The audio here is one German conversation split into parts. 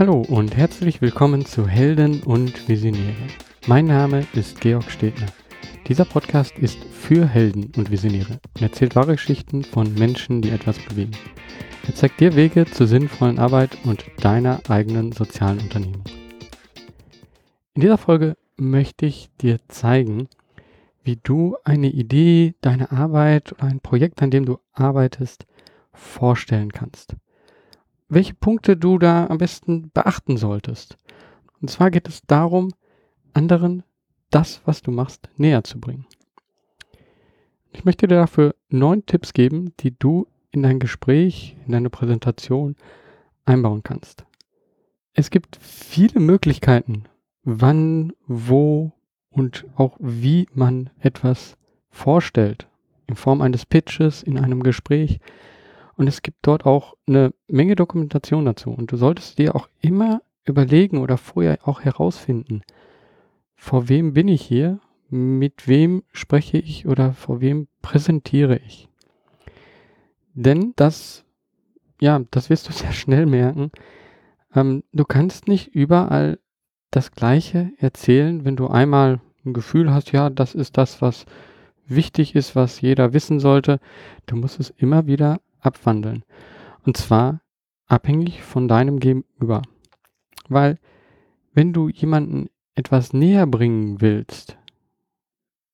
Hallo und herzlich willkommen zu Helden und Visionäre. Mein Name ist Georg Stedner. Dieser Podcast ist für Helden und Visionäre und erzählt wahre Geschichten von Menschen, die etwas bewegen. Er zeigt dir Wege zur sinnvollen Arbeit und deiner eigenen sozialen Unternehmung. In dieser Folge möchte ich dir zeigen, wie du eine Idee, deine Arbeit oder ein Projekt, an dem du arbeitest, vorstellen kannst. Welche Punkte du da am besten beachten solltest. Und zwar geht es darum, anderen das, was du machst, näher zu bringen. Ich möchte dir dafür neun Tipps geben, die du in dein Gespräch, in deine Präsentation einbauen kannst. Es gibt viele Möglichkeiten, wann, wo und auch wie man etwas vorstellt. In Form eines Pitches, in einem Gespräch. Und es gibt dort auch eine Menge Dokumentation dazu. Und du solltest dir auch immer überlegen oder vorher auch herausfinden, vor wem bin ich hier, mit wem spreche ich oder vor wem präsentiere ich. Denn das, ja, das wirst du sehr schnell merken. Ähm, du kannst nicht überall das Gleiche erzählen, wenn du einmal ein Gefühl hast, ja, das ist das, was wichtig ist, was jeder wissen sollte. Du musst es immer wieder abwandeln. Und zwar abhängig von deinem Gegenüber. Weil wenn du jemanden etwas näher bringen willst,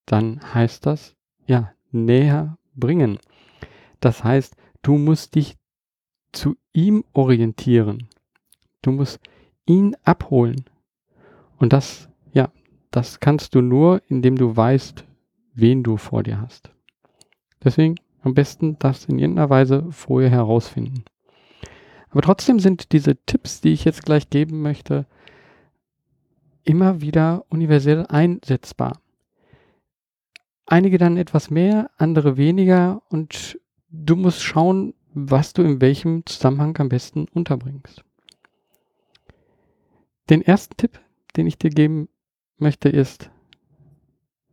dann heißt das, ja, näher bringen. Das heißt, du musst dich zu ihm orientieren. Du musst ihn abholen. Und das, ja, das kannst du nur, indem du weißt, wen du vor dir hast. Deswegen am besten das in irgendeiner Weise vorher herausfinden. Aber trotzdem sind diese Tipps, die ich jetzt gleich geben möchte, immer wieder universell einsetzbar. Einige dann etwas mehr, andere weniger und du musst schauen, was du in welchem Zusammenhang am besten unterbringst. Den ersten Tipp, den ich dir geben möchte, ist,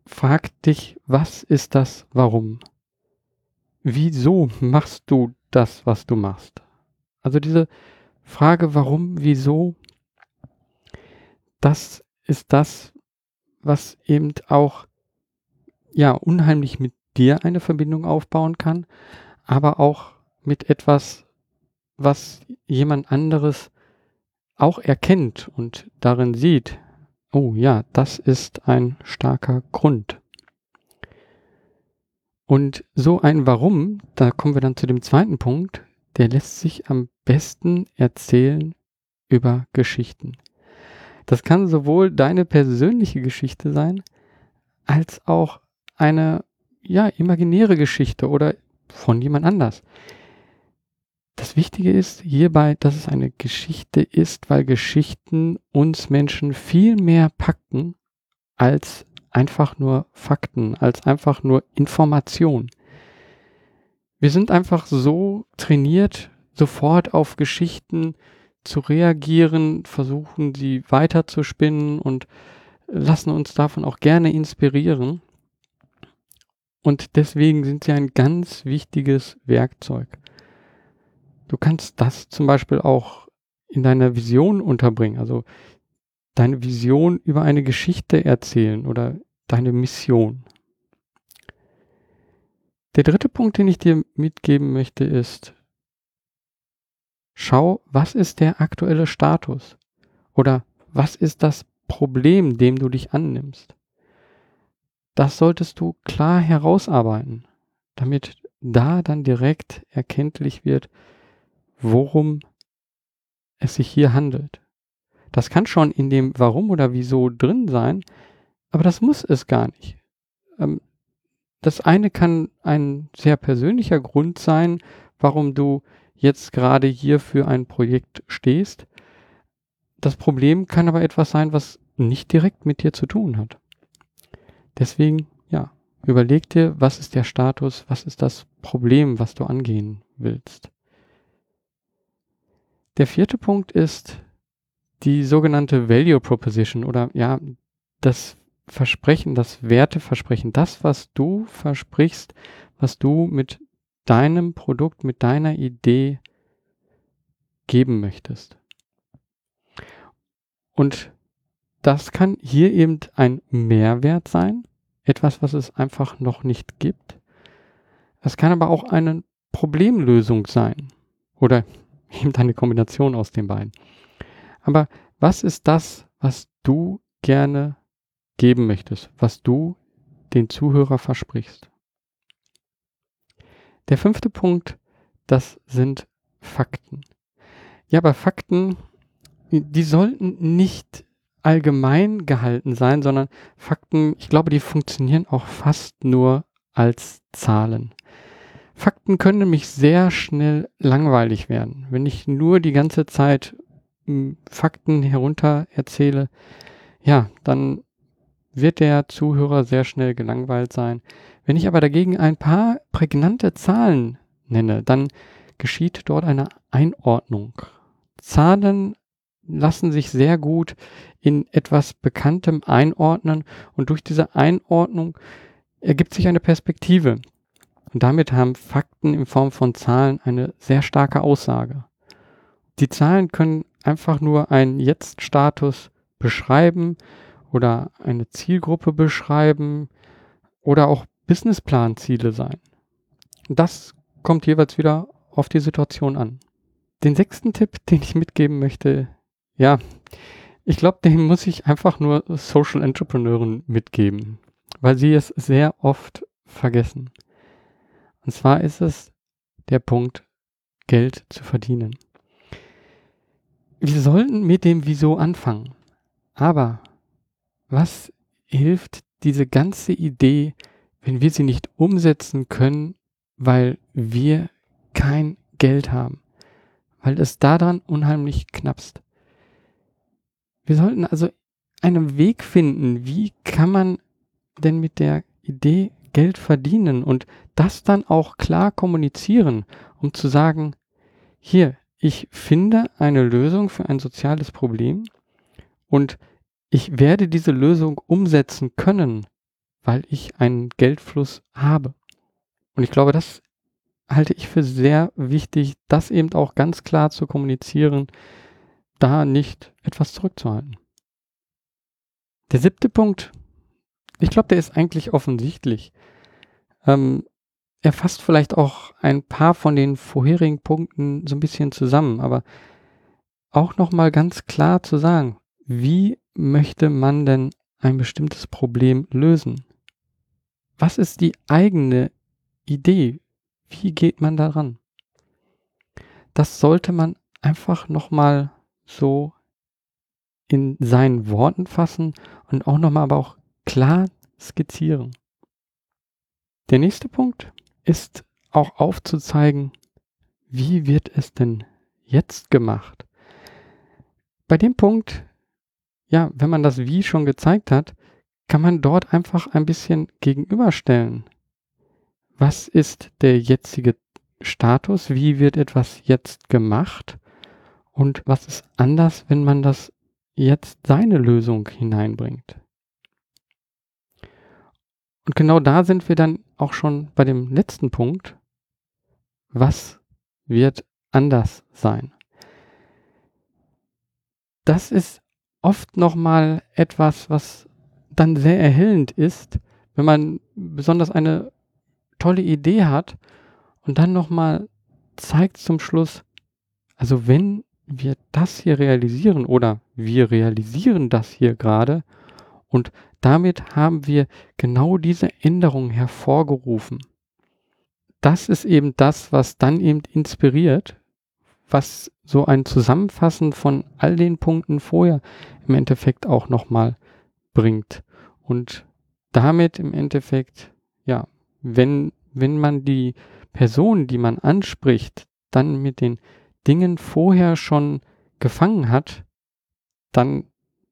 frag dich, was ist das Warum? Wieso machst du das, was du machst? Also diese Frage, warum, wieso, das ist das, was eben auch ja unheimlich mit dir eine Verbindung aufbauen kann, aber auch mit etwas, was jemand anderes auch erkennt und darin sieht, oh ja, das ist ein starker Grund. Und so ein Warum, da kommen wir dann zu dem zweiten Punkt, der lässt sich am besten erzählen über Geschichten. Das kann sowohl deine persönliche Geschichte sein, als auch eine ja, imaginäre Geschichte oder von jemand anders. Das Wichtige ist hierbei, dass es eine Geschichte ist, weil Geschichten uns Menschen viel mehr packen als einfach nur Fakten, als einfach nur Information. Wir sind einfach so trainiert, sofort auf Geschichten zu reagieren, versuchen sie weiter zu spinnen und lassen uns davon auch gerne inspirieren. Und deswegen sind sie ein ganz wichtiges Werkzeug. Du kannst das zum Beispiel auch in deiner Vision unterbringen, also deine Vision über eine Geschichte erzählen oder deine Mission. Der dritte Punkt, den ich dir mitgeben möchte, ist, schau, was ist der aktuelle Status oder was ist das Problem, dem du dich annimmst. Das solltest du klar herausarbeiten, damit da dann direkt erkenntlich wird, worum es sich hier handelt. Das kann schon in dem Warum oder Wieso drin sein, aber das muss es gar nicht. Ähm, das eine kann ein sehr persönlicher Grund sein, warum du jetzt gerade hier für ein Projekt stehst. Das Problem kann aber etwas sein, was nicht direkt mit dir zu tun hat. Deswegen, ja, überleg dir, was ist der Status, was ist das Problem, was du angehen willst. Der vierte Punkt ist die sogenannte Value Proposition oder ja, das Versprechen, das Werteversprechen, das, was du versprichst, was du mit deinem Produkt, mit deiner Idee geben möchtest. Und das kann hier eben ein Mehrwert sein, etwas, was es einfach noch nicht gibt. Es kann aber auch eine Problemlösung sein oder eben eine Kombination aus den beiden. Aber was ist das, was du gerne geben möchtest, was du den Zuhörer versprichst? Der fünfte Punkt, das sind Fakten. Ja, aber Fakten, die sollten nicht allgemein gehalten sein, sondern Fakten, ich glaube, die funktionieren auch fast nur als Zahlen. Fakten können nämlich sehr schnell langweilig werden. Wenn ich nur die ganze Zeit Fakten herunter erzähle, ja, dann wird der Zuhörer sehr schnell gelangweilt sein. Wenn ich aber dagegen ein paar prägnante Zahlen nenne, dann geschieht dort eine Einordnung. Zahlen lassen sich sehr gut in etwas Bekanntem einordnen und durch diese Einordnung ergibt sich eine Perspektive. Und damit haben Fakten in Form von Zahlen eine sehr starke Aussage. Die Zahlen können einfach nur einen Jetzt-Status beschreiben oder eine Zielgruppe beschreiben oder auch Businessplan-Ziele sein. Das kommt jeweils wieder auf die Situation an. Den sechsten Tipp, den ich mitgeben möchte, ja, ich glaube, den muss ich einfach nur Social Entrepreneuren mitgeben, weil sie es sehr oft vergessen. Und zwar ist es der Punkt, Geld zu verdienen. Wir sollten mit dem Wieso anfangen. Aber was hilft diese ganze Idee, wenn wir sie nicht umsetzen können, weil wir kein Geld haben? Weil es daran unheimlich knappst. Wir sollten also einen Weg finden, wie kann man denn mit der Idee Geld verdienen und das dann auch klar kommunizieren, um zu sagen, hier, ich finde eine Lösung für ein soziales Problem und ich werde diese Lösung umsetzen können, weil ich einen Geldfluss habe. Und ich glaube, das halte ich für sehr wichtig, das eben auch ganz klar zu kommunizieren, da nicht etwas zurückzuhalten. Der siebte Punkt, ich glaube, der ist eigentlich offensichtlich. Ähm, er fasst vielleicht auch ein paar von den vorherigen Punkten so ein bisschen zusammen, aber auch nochmal ganz klar zu sagen, wie möchte man denn ein bestimmtes Problem lösen? Was ist die eigene Idee? Wie geht man daran? Das sollte man einfach nochmal so in seinen Worten fassen und auch nochmal aber auch klar skizzieren. Der nächste Punkt ist auch aufzuzeigen, wie wird es denn jetzt gemacht? Bei dem Punkt, ja, wenn man das Wie schon gezeigt hat, kann man dort einfach ein bisschen gegenüberstellen. Was ist der jetzige Status? Wie wird etwas jetzt gemacht? Und was ist anders, wenn man das jetzt seine Lösung hineinbringt? Und genau da sind wir dann auch schon bei dem letzten Punkt. Was wird anders sein? Das ist oft nochmal etwas, was dann sehr erhellend ist, wenn man besonders eine tolle Idee hat und dann nochmal zeigt zum Schluss, also wenn wir das hier realisieren oder wir realisieren das hier gerade und damit haben wir genau diese Änderung hervorgerufen. Das ist eben das, was dann eben inspiriert, was so ein Zusammenfassen von all den Punkten vorher im Endeffekt auch nochmal bringt. Und damit im Endeffekt, ja, wenn, wenn man die Person, die man anspricht, dann mit den Dingen vorher schon gefangen hat, dann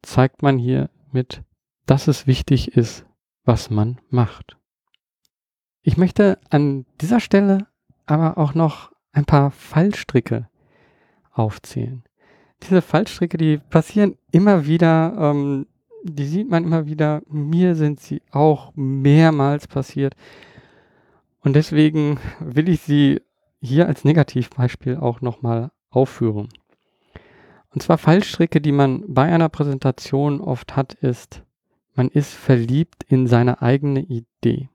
zeigt man hier mit, dass es wichtig ist, was man macht. Ich möchte an dieser Stelle aber auch noch ein paar Fallstricke aufzählen. Diese Fallstricke, die passieren immer wieder, ähm, die sieht man immer wieder. Mir sind sie auch mehrmals passiert. Und deswegen will ich sie hier als Negativbeispiel auch nochmal aufführen. Und zwar Fallstricke, die man bei einer Präsentation oft hat, ist, man ist verliebt in seine eigene Idee.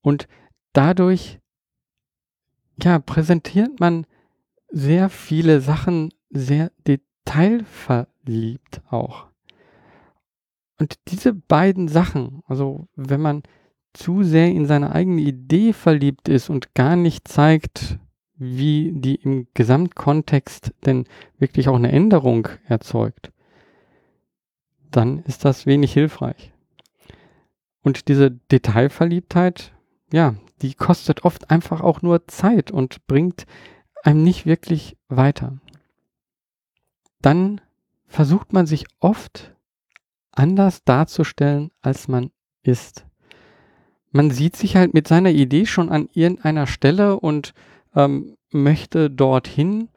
Und dadurch, ja, präsentiert man sehr viele Sachen sehr detailverliebt auch. Und diese beiden Sachen, also wenn man zu sehr in seine eigene Idee verliebt ist und gar nicht zeigt, wie die im Gesamtkontext denn wirklich auch eine Änderung erzeugt, dann ist das wenig hilfreich. Und diese Detailverliebtheit, ja, die kostet oft einfach auch nur Zeit und bringt einem nicht wirklich weiter. Dann versucht man sich oft anders darzustellen, als man ist. Man sieht sich halt mit seiner Idee schon an irgendeiner Stelle und ähm, möchte dorthin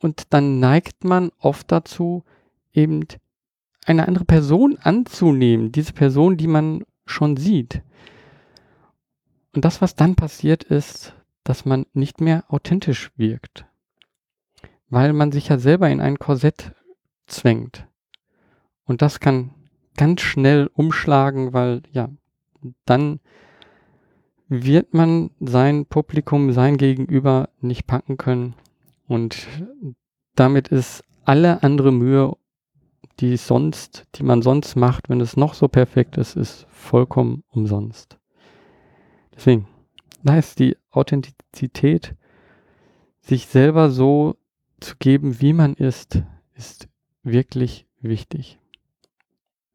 und dann neigt man oft dazu, eben eine andere Person anzunehmen, diese Person, die man schon sieht. Und das, was dann passiert, ist, dass man nicht mehr authentisch wirkt, weil man sich ja selber in ein Korsett zwängt. Und das kann ganz schnell umschlagen, weil ja, dann wird man sein Publikum, sein Gegenüber nicht packen können. Und damit ist alle andere Mühe, die sonst, die man sonst macht, wenn es noch so perfekt ist, ist vollkommen umsonst. Deswegen, da ist die Authentizität, sich selber so zu geben, wie man ist, ist wirklich wichtig.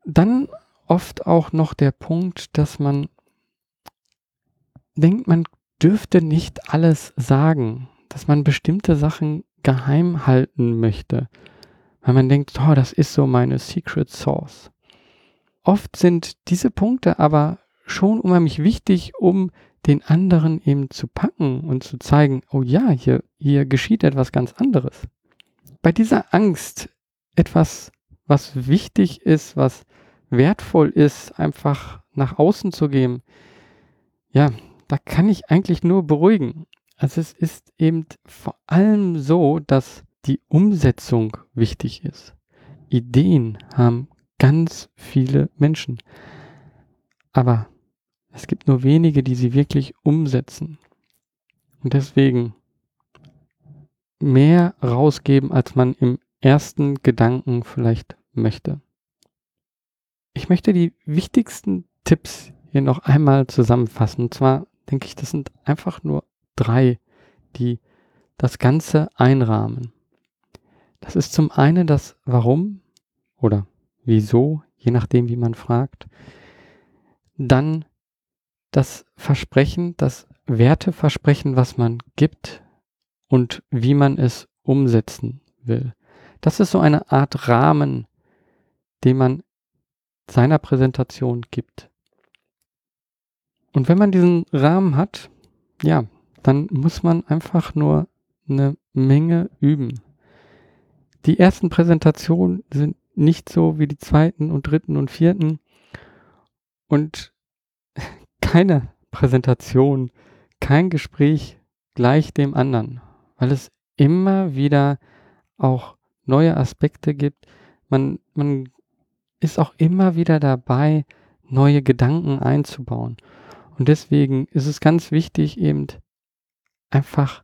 Dann oft auch noch der Punkt, dass man denkt, man dürfte nicht alles sagen, dass man bestimmte Sachen geheim halten möchte, weil man denkt, oh, das ist so meine Secret Source. Oft sind diese Punkte aber schon unheimlich wichtig, um den anderen eben zu packen und zu zeigen, oh ja, hier, hier geschieht etwas ganz anderes. Bei dieser Angst, etwas, was wichtig ist, was wertvoll ist, einfach nach außen zu geben, ja, da kann ich eigentlich nur beruhigen. Also es ist eben vor allem so, dass die Umsetzung wichtig ist. Ideen haben ganz viele Menschen. Aber es gibt nur wenige, die sie wirklich umsetzen. Und deswegen mehr rausgeben, als man im ersten Gedanken vielleicht möchte. Ich möchte die wichtigsten Tipps hier noch einmal zusammenfassen. Und zwar denke ich, das sind einfach nur drei, die das Ganze einrahmen. Das ist zum einen das Warum oder Wieso, je nachdem, wie man fragt. Dann das Versprechen, das Werteversprechen, was man gibt und wie man es umsetzen will. Das ist so eine Art Rahmen, den man seiner Präsentation gibt. Und wenn man diesen Rahmen hat, ja, dann muss man einfach nur eine Menge üben. Die ersten Präsentationen sind nicht so wie die zweiten und dritten und vierten. Und keine Präsentation, kein Gespräch gleich dem anderen, weil es immer wieder auch neue Aspekte gibt. Man, man ist auch immer wieder dabei, neue Gedanken einzubauen. Und deswegen ist es ganz wichtig, eben einfach,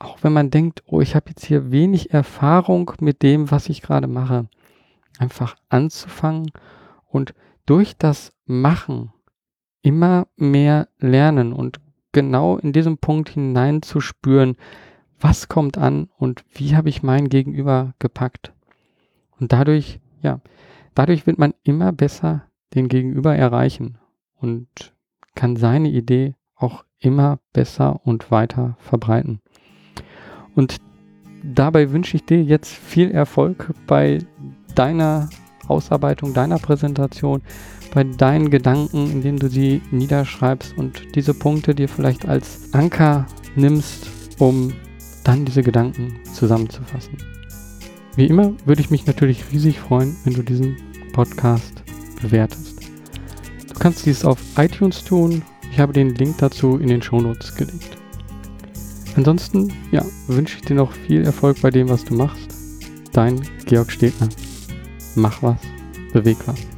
auch wenn man denkt, oh, ich habe jetzt hier wenig Erfahrung mit dem, was ich gerade mache, einfach anzufangen und durch das Machen immer mehr lernen und genau in diesem Punkt hineinzuspüren, was kommt an und wie habe ich mein Gegenüber gepackt. Und dadurch, ja, dadurch wird man immer besser den Gegenüber erreichen und kann seine Idee auch immer besser und weiter verbreiten. Und dabei wünsche ich dir jetzt viel Erfolg bei deiner Ausarbeitung, deiner Präsentation, bei deinen Gedanken, indem du sie niederschreibst und diese Punkte dir vielleicht als Anker nimmst, um dann diese Gedanken zusammenzufassen. Wie immer würde ich mich natürlich riesig freuen, wenn du diesen Podcast bewertest. Du kannst dies auf iTunes tun. Ich habe den Link dazu in den Shownotes gelegt. Ansonsten, ja, wünsche ich dir noch viel Erfolg bei dem, was du machst. Dein Georg Stegner. Mach was, beweg was.